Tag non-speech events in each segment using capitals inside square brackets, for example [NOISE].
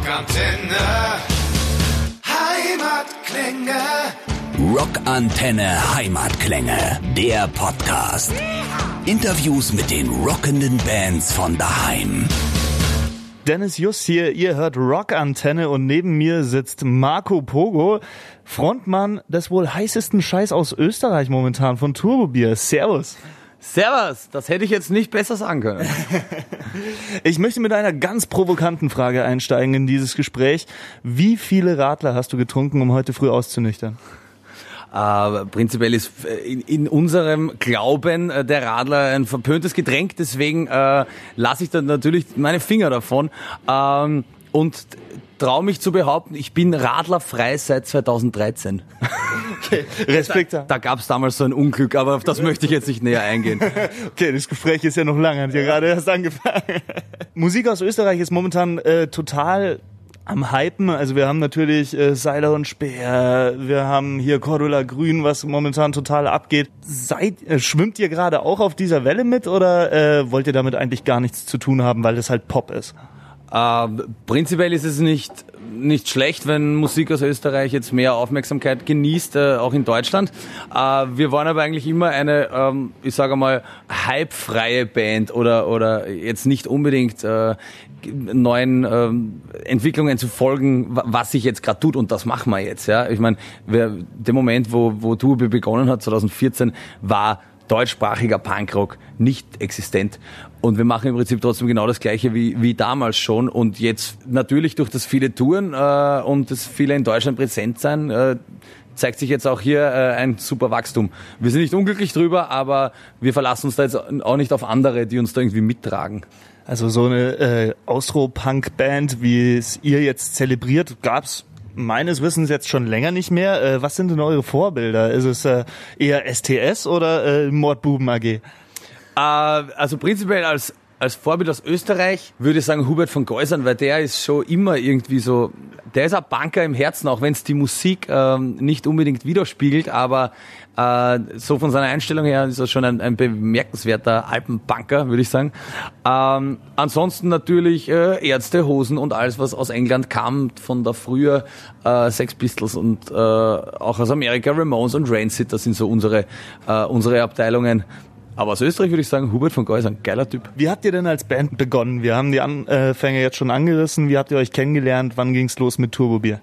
Rockantenne. Heimatklänge. Rockantenne Heimatklänge, der Podcast. Interviews mit den rockenden Bands von daheim. Dennis Just hier, ihr hört Rockantenne und neben mir sitzt Marco Pogo, Frontmann des wohl heißesten Scheiß aus Österreich momentan von Turbobier. Servus. Servus, das hätte ich jetzt nicht besser sagen können. [LAUGHS] Ich möchte mit einer ganz provokanten Frage einsteigen in dieses Gespräch. Wie viele Radler hast du getrunken, um heute früh auszunüchtern? Äh, prinzipiell ist äh, in, in unserem Glauben äh, der Radler ein verpöntes Getränk, deswegen äh, lasse ich dann natürlich meine Finger davon. Ähm, und traue mich zu behaupten, ich bin radlerfrei seit 2013. [LAUGHS] Okay, Respekt. Da, da gab es damals so ein Unglück, aber auf das möchte ich jetzt nicht näher eingehen. [LAUGHS] Okay, das Gespräch ist ja noch lange, hat ja gerade erst angefangen. [LAUGHS] Musik aus Österreich ist momentan äh, total am Hypen. Also wir haben natürlich äh, Seiler und Speer, wir haben hier Cordula Grün, was momentan total abgeht. Seid, äh, schwimmt ihr gerade auch auf dieser Welle mit oder äh, wollt ihr damit eigentlich gar nichts zu tun haben, weil das halt Pop ist? Äh, prinzipiell ist es nicht, nicht schlecht, wenn Musik aus Österreich jetzt mehr Aufmerksamkeit genießt, äh, auch in Deutschland. Äh, wir waren aber eigentlich immer eine, ähm, ich sage mal, hypefreie Band oder, oder jetzt nicht unbedingt äh, neuen ähm, Entwicklungen zu folgen, was sich jetzt gerade tut und das machen wir jetzt. Ja, Ich meine, der Moment, wo, wo Tubi begonnen hat, 2014, war deutschsprachiger Punkrock nicht existent. Und wir machen im Prinzip trotzdem genau das Gleiche wie, wie damals schon. Und jetzt natürlich durch das viele Touren äh, und das viele in Deutschland präsent sein, äh, zeigt sich jetzt auch hier äh, ein super Wachstum. Wir sind nicht unglücklich drüber, aber wir verlassen uns da jetzt auch nicht auf andere, die uns da irgendwie mittragen. Also so eine äh, Austro-Punk-Band, wie es ihr jetzt zelebriert, gab's meines Wissens jetzt schon länger nicht mehr. Äh, was sind denn eure Vorbilder? Ist es äh, eher STS oder äh, Mordbuben AG? Äh, also prinzipiell als als Vorbild aus Österreich würde ich sagen Hubert von Geusern, weil der ist schon immer irgendwie so, der ist ein Banker im Herzen, auch wenn es die Musik ähm, nicht unbedingt widerspiegelt, aber äh, so von seiner Einstellung her ist er schon ein, ein bemerkenswerter Alpenbanker, würde ich sagen. Ähm, ansonsten natürlich äh, Ärzte, Hosen und alles, was aus England kam, von der früher äh, Sex Pistols und äh, auch aus Amerika Ramones und Rancid, das sind so unsere, äh, unsere Abteilungen. Aber aus Österreich würde ich sagen, Hubert von Geus, ein geiler Typ. Wie habt ihr denn als Band begonnen? Wir haben die Anfänge jetzt schon angerissen. Wie habt ihr euch kennengelernt? Wann ging's los mit Turbobier?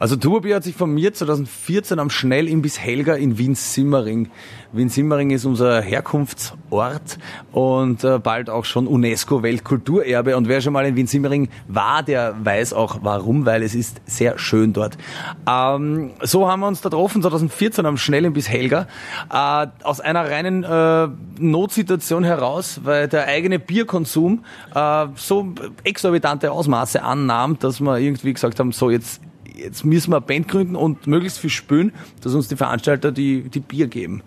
Also Turbobier hat sich von mir 2014 am Schnellimbiss Helga in Wien-Simmering. Wien-Simmering ist unser Herkunftsort und äh, bald auch schon UNESCO-Weltkulturerbe. Und wer schon mal in Wien-Simmering war, der weiß auch warum, weil es ist sehr schön dort. Ähm, so haben wir uns da getroffen, 2014 am Schnellimbiss Helga, äh, aus einer reinen äh, Notsituation heraus, weil der eigene Bierkonsum äh, so exorbitante Ausmaße annahm, dass wir irgendwie gesagt haben, so jetzt jetzt müssen wir eine Band gründen und möglichst viel spülen, dass uns die Veranstalter die, die Bier geben.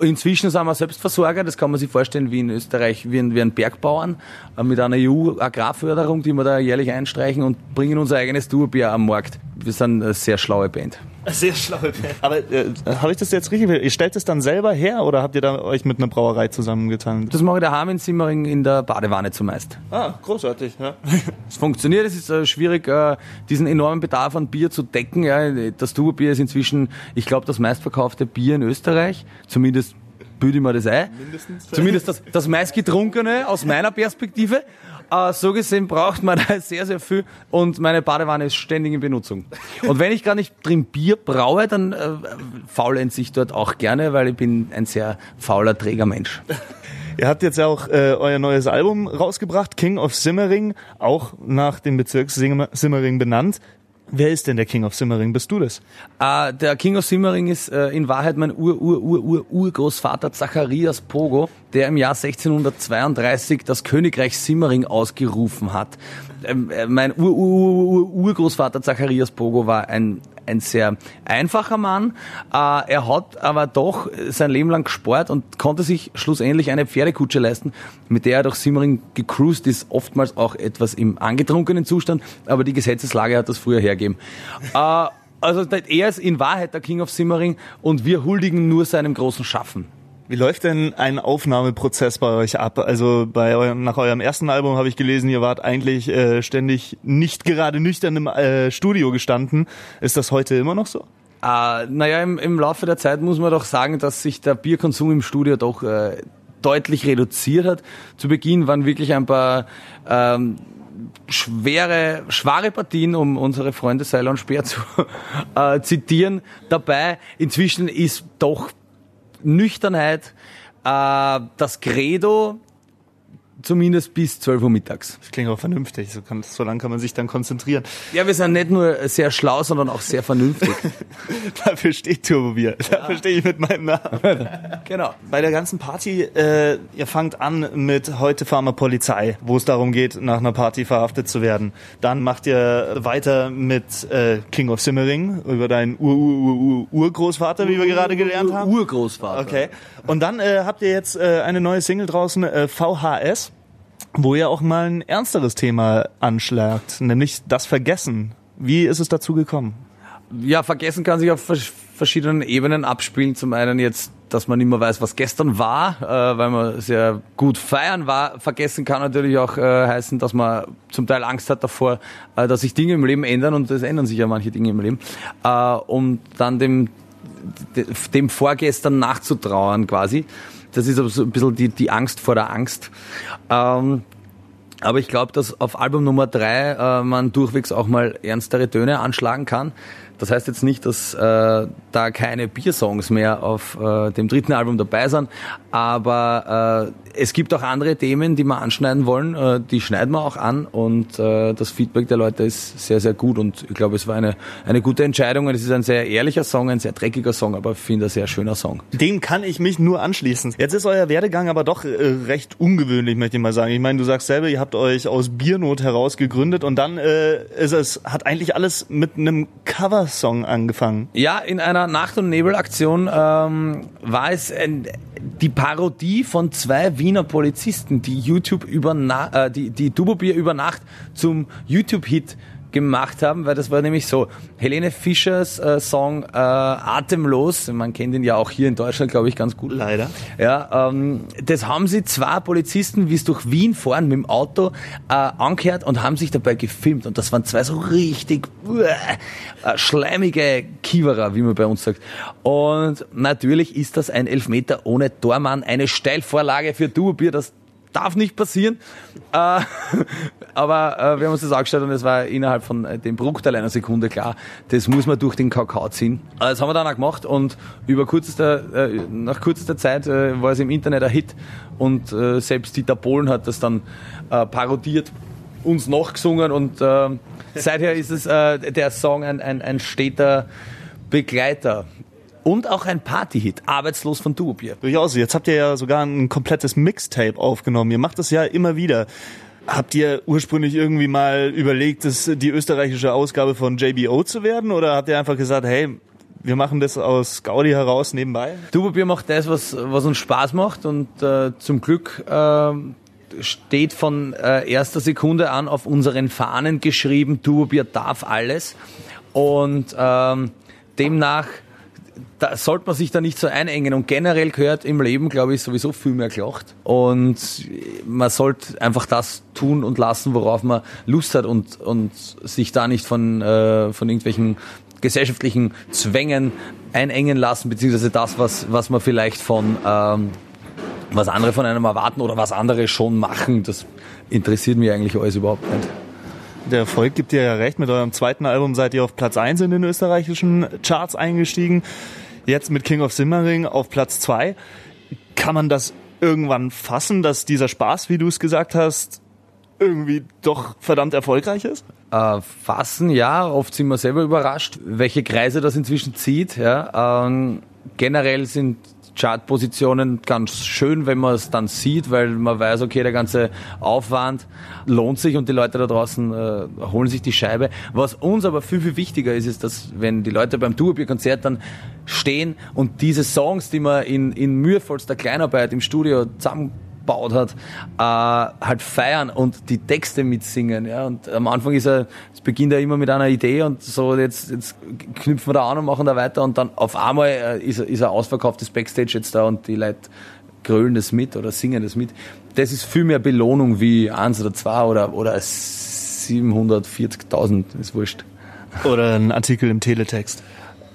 Inzwischen sind wir Selbstversorger, das kann man sich vorstellen wie in Österreich, wie ein, wie ein Bergbauern, äh, mit einer EU-Agrarförderung, die wir da jährlich einstreichen und bringen unser eigenes Tourbier am Markt. Wir sind eine sehr schlaue Band. Sehr schlaue Band. Aber äh, habe ich das jetzt richtig? Ihr stellt es dann selber her oder habt ihr da euch mit einer Brauerei zusammengetan? Das mache ich daheim in Simmering in der Badewanne zumeist. Ah, großartig. Ja. [LAUGHS] Es funktioniert, es ist äh, schwierig, äh, diesen enormen Bedarf an Bier zu decken. Ja. Das Tuberbier ist inzwischen, ich glaube, das meistverkaufte Bier in Österreich. Zumindest büde ich mir das ein. Mindestens. Zumindest das, das meistgetrunkene aus meiner Perspektive. Uh, so gesehen braucht man da sehr, sehr viel und meine Badewanne ist ständig in Benutzung. Und wenn ich gar nicht drin Bier braue, dann äh, faulenze ich dort auch gerne, weil ich bin ein sehr fauler Trägermensch. Ihr habt jetzt ja auch äh, euer neues Album rausgebracht, King of Simmering, auch nach dem Bezirk Simmering benannt. Wer ist denn der King of Simmering? Bist du das? Uh, der King of Simmering ist uh, in Wahrheit mein Ur-Ur-Ur-Ur-Urgroßvater Zacharias Pogo, der im Jahr 1632 das Königreich Simmering ausgerufen hat. Ähm, äh, mein Ur-Ur-Ur-Urgroßvater Zacharias Pogo war ein ein sehr einfacher Mann. Äh, er hat aber doch sein Leben lang gespart und konnte sich schlussendlich eine Pferdekutsche leisten, mit der er durch Simmering gecruised ist, oftmals auch etwas im angetrunkenen Zustand, aber die Gesetzeslage hat das früher hergegeben. Äh, also er ist in Wahrheit der King of Simmering und wir huldigen nur seinem großen Schaffen. Wie läuft denn ein Aufnahmeprozess bei euch ab? Also bei eurem, nach eurem ersten Album habe ich gelesen, ihr wart eigentlich äh, ständig nicht gerade nüchtern im äh, Studio gestanden. Ist das heute immer noch so? Äh, naja, im, im Laufe der Zeit muss man doch sagen, dass sich der Bierkonsum im Studio doch äh, deutlich reduziert hat. Zu Beginn waren wirklich ein paar ähm, schwere, schwere Partien, um unsere Freunde Seiler und Speer zu [LAUGHS] äh, zitieren, dabei. Inzwischen ist doch Nüchternheit äh, das Credo Zumindest bis 12 Uhr mittags. Das klingt auch vernünftig, so, kann, so lange kann man sich dann konzentrieren. Ja, wir sind nicht nur sehr schlau, sondern auch sehr vernünftig. [LAUGHS] Dafür steht Turbobier. Dafür stehe ich mit meinem Namen. genau. Bei der ganzen Party, äh, ihr fangt an mit Heute fahren wir Polizei, wo es darum geht, nach einer Party verhaftet zu werden. Dann macht ihr weiter mit äh, King of Simmering über deinen Ur-Ur-Ur-Urgroßvater, wie wir gerade gelernt haben. Urgroßvater. Okay. Und dann äh, habt ihr jetzt äh, eine neue Single draußen, äh, VHS wo ihr auch mal ein ernsteres Thema anschlagt, nämlich das Vergessen. Wie ist es dazu gekommen? Ja, Vergessen kann sich auf verschiedenen Ebenen abspielen. Zum einen jetzt, dass man nicht mehr weiß, was gestern war, äh, weil man sehr gut feiern war. Vergessen kann natürlich auch äh, heißen, dass man zum Teil Angst hat davor, äh, dass sich Dinge im Leben ändern und es ändern sich ja manche Dinge im Leben. Äh, um dann dem, dem Vorgestern nachzutrauern quasi. Das ist aber so ein bisschen die, die Angst vor der Angst. Ähm, aber ich glaube, dass auf Album Nummer drei äh, man durchwegs auch mal ernstere Töne anschlagen kann. Das heißt jetzt nicht, dass äh, da keine Biersongs mehr auf äh, dem dritten Album dabei sind, aber äh, es gibt auch andere Themen, die wir anschneiden wollen, äh, die schneiden wir auch an und äh, das Feedback der Leute ist sehr, sehr gut und ich glaube, es war eine, eine gute Entscheidung. Es ist ein sehr ehrlicher Song, ein sehr dreckiger Song, aber ich finde ein sehr schöner Song. Dem kann ich mich nur anschließen. Jetzt ist euer Werdegang aber doch äh, recht ungewöhnlich, möchte ich mal sagen. Ich meine, du sagst selber, ihr habt euch aus Biernot heraus gegründet und dann äh, ist es, hat eigentlich alles mit einem Coversong angefangen. Ja, in einer Nacht- und Nebel-Aktion ähm, war es ein, die Parodie von zwei Wiener Polizisten, die YouTube über Na äh, die, die Dubobier über Nacht zum YouTube-Hit gemacht haben, weil das war nämlich so, Helene Fischers äh, Song äh, Atemlos, man kennt ihn ja auch hier in Deutschland, glaube ich, ganz gut. Leider. Ja, ähm, das haben sie zwei Polizisten, wie es durch Wien fahren, mit dem Auto äh, angehört und haben sich dabei gefilmt und das waren zwei so richtig äh, schleimige Kiewerer, wie man bei uns sagt. Und natürlich ist das ein Elfmeter ohne Tormann, eine Steilvorlage für Duobier, das darf nicht passieren. Äh, [LAUGHS] aber äh, wir haben uns das angestellt und es war innerhalb von äh, dem Bruchteil einer Sekunde klar, das muss man durch den Kakao ziehen. Äh, das haben wir dann auch gemacht und über kürzester, äh, nach kürzester Zeit äh, war es im Internet ein Hit und selbst Dieter Bohlen hat das dann parodiert, uns nachgesungen und seither ist es der Song ein, ein, ein steter Begleiter und auch ein Partyhit, Arbeitslos von Duobier. Durchaus. Jetzt habt ihr ja sogar ein komplettes Mixtape aufgenommen. Ihr macht das ja immer wieder. Habt ihr ursprünglich irgendwie mal überlegt, das die österreichische Ausgabe von JBO zu werden? Oder habt ihr einfach gesagt, hey, wir machen das aus Gaudi heraus nebenbei? Duobier macht das, was, was uns Spaß macht und äh, zum Glück äh, steht von äh, erster Sekunde an auf unseren Fahnen geschrieben, Duobier darf alles. Und ähm, demnach da sollte man sich da nicht so einengen. Und generell gehört im Leben, glaube ich, sowieso viel mehr gelacht. Und man sollte einfach das tun und lassen, worauf man Lust hat und, und sich da nicht von, äh, von irgendwelchen gesellschaftlichen Zwängen einengen lassen, beziehungsweise das, was, was man vielleicht von, ähm, was andere von einem erwarten oder was andere schon machen, das interessiert mich eigentlich alles überhaupt nicht. Der Erfolg gibt dir ja recht. Mit eurem zweiten Album seid ihr auf Platz 1 in den österreichischen Charts eingestiegen. Jetzt mit King of Simmering auf Platz 2. Kann man das irgendwann fassen, dass dieser Spaß, wie du es gesagt hast, irgendwie doch verdammt erfolgreich ist? Äh, fassen, ja. Oft sind wir selber überrascht, welche Kreise das inzwischen zieht. Ja. Ähm, generell sind Chartpositionen ganz schön, wenn man es dann sieht, weil man weiß, okay, der ganze Aufwand lohnt sich und die Leute da draußen äh, holen sich die Scheibe. Was uns aber viel, viel wichtiger ist, ist, dass wenn die Leute beim Tourbier-Konzert dann stehen und diese Songs, die wir in, in mühevollster Kleinarbeit im Studio zusammen aufgebaut hat, äh, halt feiern und die Texte mitsingen. Ja? Und am Anfang ist er, es beginnt ja immer mit einer Idee und so, jetzt, jetzt knüpfen wir da an und machen da weiter und dann auf einmal äh, ist, ist er ausverkauftes Backstage jetzt da und die Leute grölen das mit oder singen das mit. Das ist viel mehr Belohnung wie eins oder zwei oder, oder 740.000, ist wurscht. Oder ein Artikel im Teletext.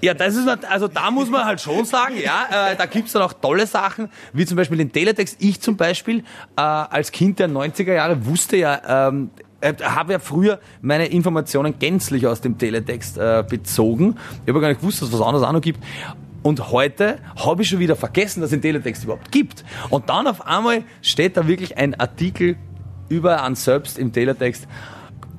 Ja, das ist, also da muss man halt schon sagen, ja, äh, da gibt's dann auch tolle Sachen, wie zum Beispiel den Teletext. Ich zum Beispiel, äh, als Kind der 90er Jahre wusste ja, ähm, äh, habe ja früher meine Informationen gänzlich aus dem Teletext äh, bezogen. Ich habe gar nicht gewusst, dass es was anderes auch noch gibt. Und heute habe ich schon wieder vergessen, dass es den Teletext überhaupt gibt. Und dann auf einmal steht da wirklich ein Artikel über an selbst im Teletext.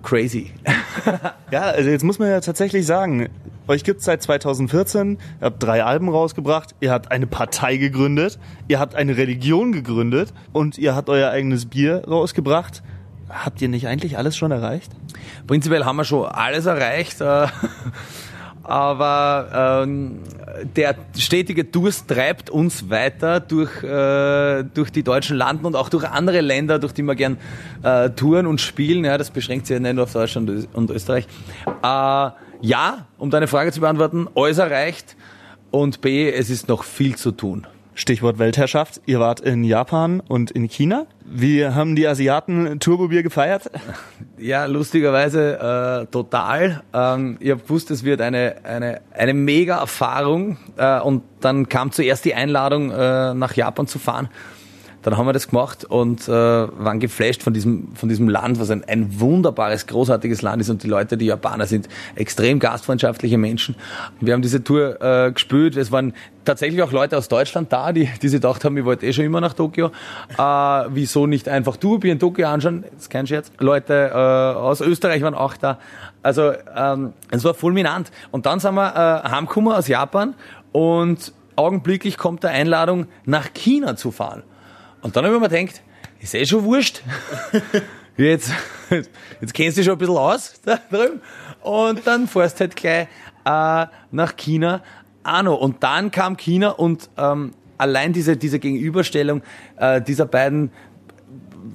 Crazy. [LAUGHS] ja, also jetzt muss man ja tatsächlich sagen, euch gibt's seit 2014, ihr habt drei Alben rausgebracht, ihr habt eine Partei gegründet, ihr habt eine Religion gegründet und ihr habt euer eigenes Bier rausgebracht. Habt ihr nicht eigentlich alles schon erreicht? Prinzipiell haben wir schon alles erreicht. Aber ähm, der stetige Durst treibt uns weiter durch, äh, durch die deutschen Landen und auch durch andere Länder, durch die wir gern äh, touren und spielen. Ja, das beschränkt sich ja nicht nur auf Deutschland und Österreich. Äh, ja, um deine Frage zu beantworten, alles erreicht und B, es ist noch viel zu tun. Stichwort Weltherrschaft. Ihr wart in Japan und in China. Wie haben die Asiaten Turbobier gefeiert? [LAUGHS] Ja, lustigerweise äh, total. Ähm, ich habe gewusst, es wird eine, eine, eine mega Erfahrung. Äh, und dann kam zuerst die Einladung, äh, nach Japan zu fahren. Dann haben wir das gemacht und äh, waren geflasht von diesem, von diesem Land, was ein, ein wunderbares, großartiges Land ist und die Leute, die Japaner sind, extrem gastfreundschaftliche Menschen. Wir haben diese Tour äh, gespielt. Es waren tatsächlich auch Leute aus Deutschland da, die, die sich gedacht haben, ich wollte eh schon immer nach Tokio. Äh, wieso nicht einfach Tourbier in Tokio anschauen? Ist kein Scherz. Leute äh, aus Österreich waren auch da. Also ähm, es war fulminant. Und dann sind wir äh, heimgekommen aus Japan und augenblicklich kommt der Einladung, nach China zu fahren. Und dann habe ich mir gedacht, ist eh schon wurscht. [LAUGHS] Jetzt, jetzt kennst du dich schon ein bisschen aus [LAUGHS] da drüben. Und dann fährst halt gleich äh, nach China auch noch. Und dann kam China und ähm, allein diese, diese Gegenüberstellung äh, dieser beiden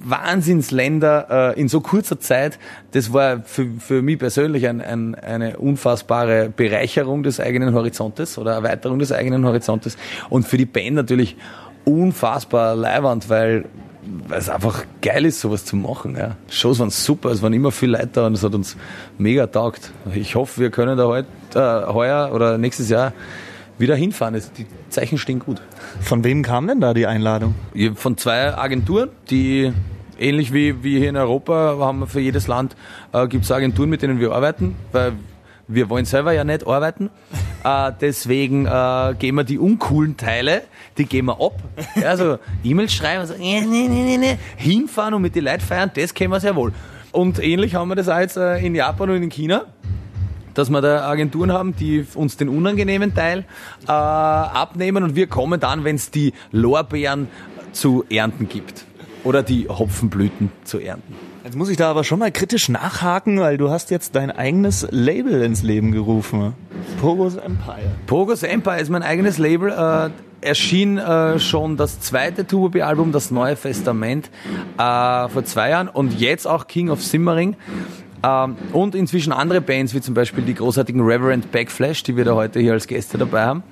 Wahnsinnsländer äh, in so kurzer Zeit, das war für, für mich persönlich ein, ein, eine unfassbare Bereicherung des eigenen Horizontes oder Erweiterung des eigenen Horizontes und für die Band natürlich unfassbar leiwand, weil weil es einfach geil ist, sowas zu machen. Ja. Shows waren super, es waren immer viel Leute da und es hat uns mega taugt. Ich hoffe, wir können da heute, äh, heuer oder nächstes Jahr wieder hinfahren. Die Zeichen stehen gut. Von wem kam denn da die Einladung? Von zwei Agenturen, die ähnlich wie, wie hier in Europa haben wir für jedes Land äh, gibt es Agenturen, mit denen wir arbeiten, weil wir wollen selber ja nicht arbeiten. Äh, deswegen äh, gehen wir die uncoolen Teile, die gehen wir ab. Also E-Mails schreiben, so, nee, nee, nee, nee, hinfahren und mit den Leuten feiern, das können wir sehr wohl. Und ähnlich haben wir das auch jetzt äh, in Japan und in China dass wir da Agenturen haben, die uns den unangenehmen Teil äh, abnehmen und wir kommen dann, wenn es die Lorbeeren zu ernten gibt oder die Hopfenblüten zu ernten. Jetzt muss ich da aber schon mal kritisch nachhaken, weil du hast jetzt dein eigenes Label ins Leben gerufen. Pogos Empire. Pogos Empire ist mein eigenes Label. Äh, erschien äh, schon das zweite Turbo-album, das Neue Testament, äh, vor zwei Jahren und jetzt auch King of Simmering. Ähm, und inzwischen andere Bands, wie zum Beispiel die großartigen Reverend Backflash, die wir da heute hier als Gäste dabei haben.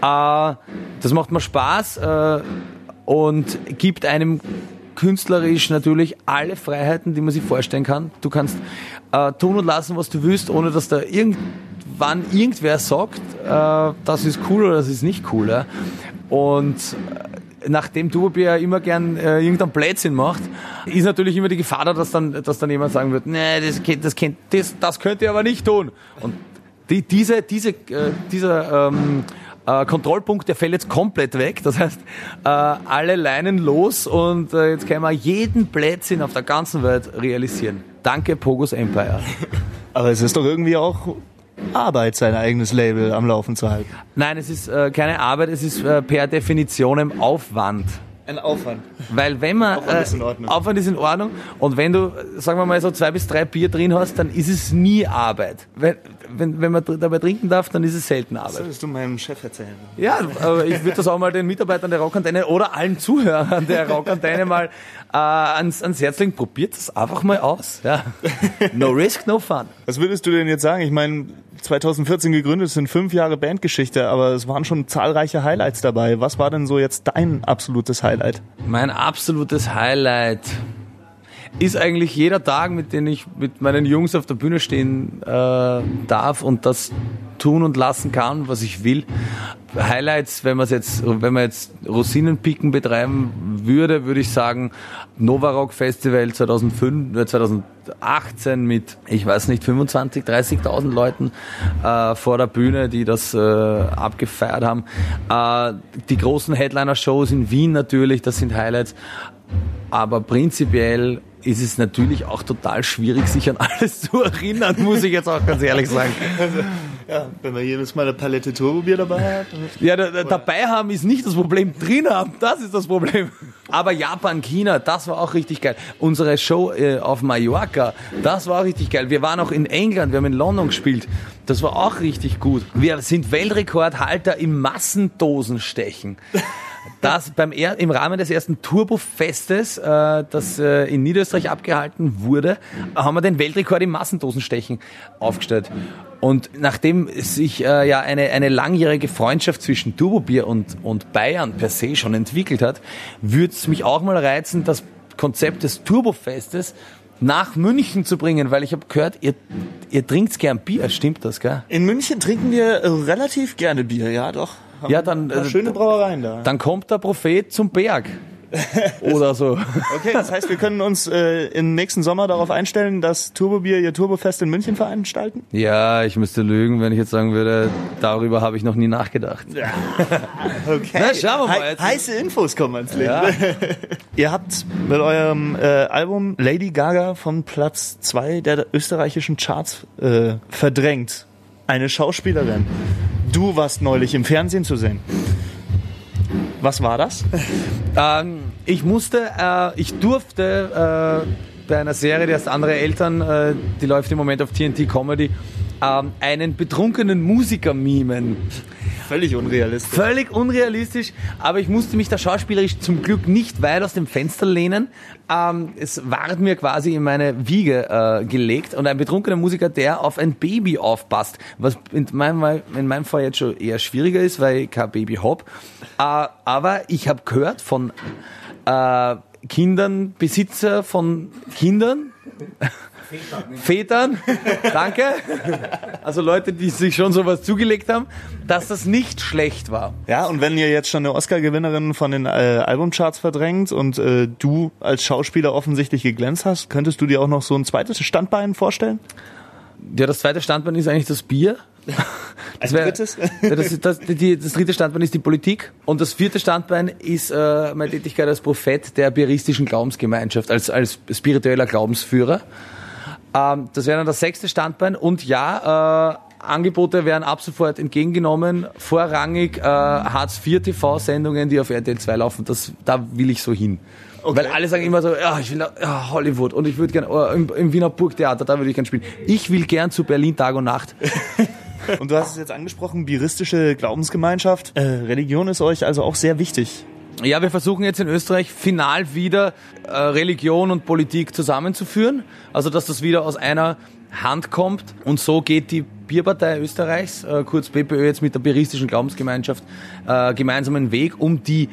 Äh, das macht mir Spaß äh, und gibt einem künstlerisch natürlich alle Freiheiten, die man sich vorstellen kann. Du kannst äh, tun und lassen, was du willst, ohne dass da irgendwann irgendwer sagt, äh, das ist cool oder das ist nicht cool. Ja? Und äh, nachdem Turbier immer gern äh, irgendeinen Blödsinn macht, ist natürlich immer die Gefahr da, dass dann, dass dann jemand sagen wird, nee, das, das, das, das könnt ihr aber nicht tun. Und die, diese, diese, äh, dieser ähm, äh, Kontrollpunkt, der fällt jetzt komplett weg. Das heißt, äh, alle Leinen los und äh, jetzt können wir jeden Blödsinn auf der ganzen Welt realisieren. Danke, Pogos Empire. [LAUGHS] Aber es ist doch irgendwie auch Arbeit, sein eigenes Label am Laufen zu halten. Nein, es ist äh, keine Arbeit, es ist äh, per Definition im Aufwand. Ein Aufwand. Weil wenn man Aufwand ist in Ordnung. Äh, Aufwand ist in Ordnung und wenn du, sagen wir mal, so zwei bis drei Bier drin hast, dann ist es nie Arbeit. Wenn, wenn, wenn man dabei trinken darf, dann ist es selten Arbeit. Solltest du meinem Chef erzählen. Ja, aber ich würde das auch mal den Mitarbeitern der Rockantenne oder allen Zuhörern der Rockantenne mal äh, ans, ans Herz legen. Probiert das einfach mal aus. Ja. No risk, no fun. Was würdest du denn jetzt sagen? Ich meine, 2014 gegründet, sind fünf Jahre Bandgeschichte, aber es waren schon zahlreiche Highlights dabei. Was war denn so jetzt dein absolutes Highlight? Mein absolutes Highlight ist eigentlich jeder Tag, mit dem ich mit meinen Jungs auf der Bühne stehen äh, darf und das tun und lassen kann, was ich will. Highlights, wenn man jetzt, wenn man jetzt Rosinenpicken betreiben würde, würde ich sagen Nova Rock Festival 2005, äh, 2018 mit, ich weiß nicht, 25, 30.000 Leuten äh, vor der Bühne, die das äh, abgefeiert haben. Äh, die großen Headliner-Shows in Wien natürlich, das sind Highlights. Aber prinzipiell ist es natürlich auch total schwierig, sich an alles zu erinnern, muss ich jetzt auch ganz ehrlich sagen. Ja, wenn man jedes Mal eine Palette Turbobier dabei hat. Ja, da, da, dabei haben ist nicht das Problem, drin haben, das ist das Problem. Aber Japan, China, das war auch richtig geil. Unsere Show äh, auf Mallorca, das war auch richtig geil. Wir waren auch in England, wir haben in London gespielt. Das war auch richtig gut. Wir sind Weltrekordhalter im Massendosenstechen. Das beim er im Rahmen des ersten Turbo-Festes, äh, das äh, in Niederösterreich abgehalten wurde, haben wir den Weltrekord im Massendosenstechen aufgestellt. Und nachdem sich äh, ja eine, eine langjährige Freundschaft zwischen Turbobier und, und Bayern per se schon entwickelt hat, würde es mich auch mal reizen, das Konzept des Turbofestes nach München zu bringen, weil ich habe gehört, ihr, ihr trinkt gern Bier, stimmt das, gell? In München trinken wir relativ gerne Bier, ja doch. Ja, dann, äh, schöne Brauereien da. Dann kommt der Prophet zum Berg. [LAUGHS] Oder so. Okay, das heißt, wir können uns äh, im nächsten Sommer darauf einstellen, dass Turbobier ihr Turbofest in München veranstalten? Ja, ich müsste lügen, wenn ich jetzt sagen würde, darüber habe ich noch nie nachgedacht. [LAUGHS] Okay. Na, schauen wir mal jetzt. heiße Infos kommen ans Licht. Ja. [LAUGHS] Ihr habt mit eurem äh, Album Lady Gaga von Platz zwei der österreichischen Charts äh, verdrängt. Eine Schauspielerin. Du warst neulich im Fernsehen zu sehen. Was war das? Ähm, ich musste, äh, ich durfte äh, bei einer Serie, die heißt Andere Eltern, äh, die läuft im Moment auf TNT Comedy, ähm, einen betrunkenen Musiker mimen. Völlig unrealistisch. Völlig unrealistisch, aber ich musste mich da schauspielerisch zum Glück nicht weit aus dem Fenster lehnen. Ähm, es ward mir quasi in meine Wiege äh, gelegt und ein betrunkener Musiker, der auf ein Baby aufpasst, was in meinem, in meinem Fall jetzt schon eher schwieriger ist, weil ich kein Baby hab. Äh, aber ich habe gehört von äh, Kindern, Besitzer von Kindern, Vätern, danke. Also Leute, die sich schon sowas zugelegt haben, dass das nicht schlecht war. Ja, und wenn ihr jetzt schon eine Oscar-Gewinnerin von den äh, Albumcharts verdrängt und äh, du als Schauspieler offensichtlich geglänzt hast, könntest du dir auch noch so ein zweites Standbein vorstellen? Ja, das zweite Standbein ist eigentlich das Bier. Das wär- das, ist- das, die, das dritte Standbein ist die Politik und das vierte Standbein ist äh, meine Tätigkeit als Prophet der bieristischen Glaubensgemeinschaft, als, als spiritueller Glaubensführer. Ähm, das wäre dann das sechste Standbein und ja, äh, Angebote werden ab sofort entgegengenommen. Vorrangig äh, Hartz-IV-TV-Sendungen, die auf RTL 2 laufen, das, da will ich so hin. Weil alle sagen immer so, ja, ich will nach ja, Hollywood und ich würde gerne oh, im, im Wiener Burgtheater, da würde ich gerne spielen. Ich will gern zu Berlin Tag und Nacht. [LAUGHS] Und du hast es jetzt angesprochen, biristische Glaubensgemeinschaft. Äh, Religion ist euch also auch sehr wichtig. Ja, wir versuchen jetzt in Österreich final wieder äh, Religion und Politik zusammenzuführen. Also, dass das wieder aus einer Hand kommt. Und so geht die Bierpartei Österreichs, äh, kurz BPÖ, jetzt mit der Bieristischen Glaubensgemeinschaft äh, gemeinsamen Weg, um die,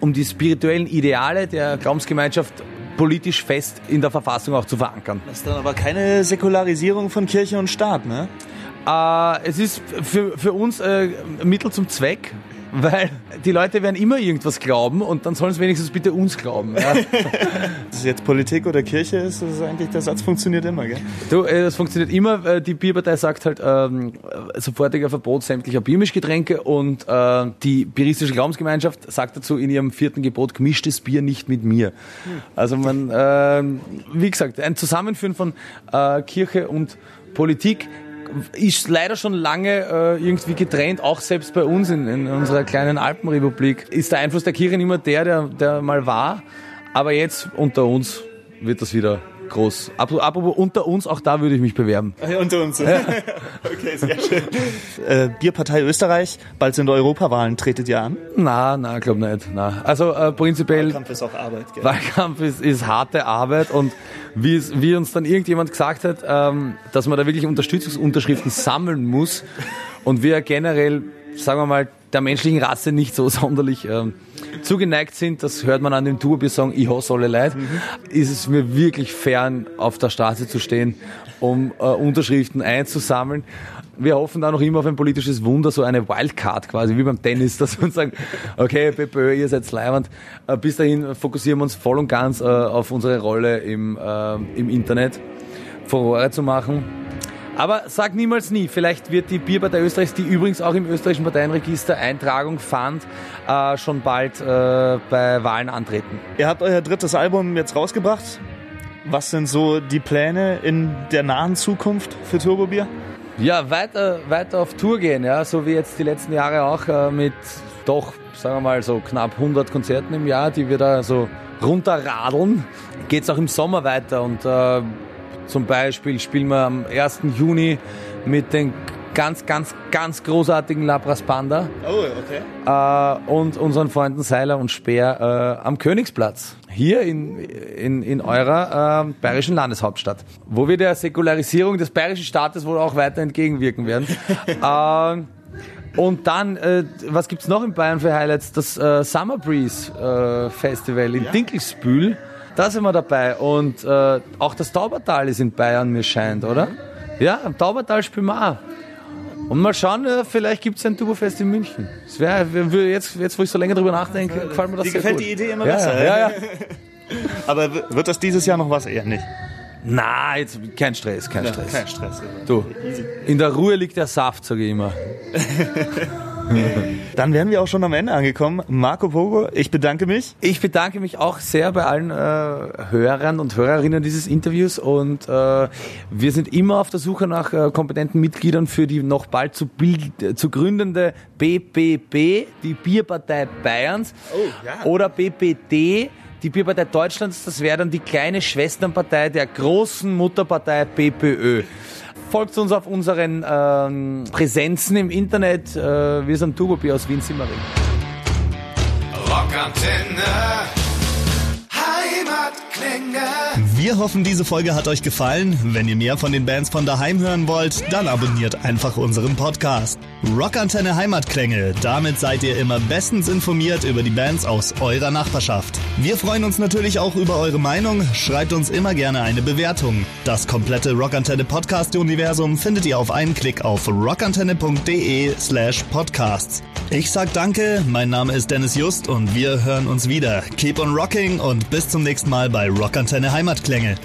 um die spirituellen Ideale der Glaubensgemeinschaft politisch fest in der Verfassung auch zu verankern. Das ist dann aber keine Säkularisierung von Kirche und Staat, ne? Äh, es ist für, für uns äh, Mittel zum Zweck, weil die Leute werden immer irgendwas glauben und dann sollen sie wenigstens bitte uns glauben. Ja. [LAUGHS] Dass es jetzt Politik oder Kirche ist, das ist eigentlich, der Satz funktioniert immer, gell? Du, äh, das funktioniert immer. Äh, die Bierpartei sagt halt ähm, äh, sofortiger Verbot sämtlicher Biermischgetränke und äh, die bieristische Glaubensgemeinschaft sagt dazu in ihrem vierten Gebot, gemischtes Bier nicht mit mir. Also man, äh, wie gesagt, ein Zusammenführen von äh, Kirche und Politik ist leider schon lange äh, irgendwie getrennt, auch selbst bei uns in, in unserer kleinen Alpenrepublik ist der Einfluss der Kirche nicht mehr der, der, der mal war. Aber jetzt unter uns wird das wieder groß. Apropos unter uns, auch da würde ich mich bewerben. [LAUGHS] Ja, unter uns. Ja. [LAUGHS] okay, sehr schön. [LAUGHS] Äh, Bierpartei Österreich, bald sind Europawahlen, tretet ihr an? Na, na, glaub nicht. Na. Also äh, prinzipiell. Wahlkampf ist auch Arbeit, gell? Wahlkampf ist, ist harte Arbeit und wie, es, wie uns dann irgendjemand gesagt hat, ähm, dass man da wirklich Unterstützungsunterschriften sammeln muss und wir generell, sagen wir mal, der menschlichen Rasse nicht so [LAUGHS] sonderlich ähm, zugeneigt sind, das hört man an dem Tourbier-Song Ich hasse alle Leid, mhm. ist es mir wirklich fern, auf der Straße zu stehen, um äh, Unterschriften einzusammeln. Wir hoffen da noch immer auf ein politisches Wunder, so eine Wildcard quasi, wie beim Tennis, [LAUGHS] dass wir uns sagen, okay, PPÖ, ihr seid leibend. Äh, bis dahin fokussieren wir uns voll und ganz äh, auf unsere Rolle im, äh, im Internet, Furore zu machen aber sag niemals nie. Vielleicht wird die Bierpartei Österreichs, die übrigens auch im österreichischen Parteienregister Eintragung fand, äh, schon bald äh, bei Wahlen antreten. Ihr habt euer drittes Album jetzt rausgebracht. Was sind so die Pläne in der nahen Zukunft für Turbobier? Ja, weiter, weiter auf Tour gehen, ja, so wie jetzt die letzten Jahre auch äh, mit doch, sagen wir mal, so knapp 100 Konzerten im Jahr, die wir da so runterradeln. Geht es auch im Sommer weiter und äh, zum Beispiel spielen wir am 1. Juni mit den ganz, ganz, ganz großartigen Labras Panda. Oh, okay. Äh, und unseren Freunden Seiler und Speer äh, am Königsplatz. Hier in, in, in eurer äh, bayerischen Landeshauptstadt. Wo wir der Säkularisierung des bayerischen Staates wohl auch weiter entgegenwirken werden. [LAUGHS] äh, und dann, äh, was gibt's noch in Bayern für Highlights? Das äh, Summer Breeze äh, Festival in ja. Dinkelsbühl. Da sind wir dabei. Und äh, auch das Taubertal ist in Bayern, mir scheint, oder? Ja, am Taubertal spielen wir auch. Und mal schauen, äh, vielleicht gibt es ein Turbofest in München. Das wäre, jetzt, jetzt, wo ich so länger drüber nachdenke, gefällt mir das Dir sehr gefällt gut. die Idee immer ja, besser. Ja, ja. [LAUGHS] Aber wird das dieses Jahr noch was? Eher nicht. Na, jetzt kein Stress, kein Stress. kein Stress. Du, in der Ruhe liegt der Saft, sage ich immer. [LAUGHS] [LAUGHS] Dann wären wir auch schon am Ende angekommen. Marco Pogo, ich bedanke mich. Ich bedanke mich auch sehr bei allen äh, Hörern und Hörerinnen dieses Interviews und äh, wir sind immer auf der Suche nach äh, kompetenten Mitgliedern für die noch bald zu, bild, zu gründende BBB, die Bierpartei Bayerns Oh, ja. oder BPD, die Bierpartei Deutschlands, das wäre dann die kleine Schwesternpartei der großen Mutterpartei BPÖ. Folgt uns auf unseren ähm, Präsenzen im Internet. Äh, wir sind Turbobier aus Wien-Simmering. Rockantenne. Wir hoffen, diese Folge hat euch gefallen. Wenn ihr mehr von den Bands von daheim hören wollt, dann abonniert einfach unseren Podcast. Rockantenne Heimatklänge. Damit seid ihr immer bestens informiert über die Bands aus eurer Nachbarschaft. Wir freuen uns natürlich auch über eure Meinung. Schreibt uns immer gerne eine Bewertung. Das komplette Rockantenne Podcast-Universum findet ihr auf einen Klick auf rockantenne.de slash podcasts. Ich sag danke, mein Name ist Dennis Just und wir hören uns wieder. Keep on rocking und bis zum nächsten Mal bei Rockantenne Heimatklänge.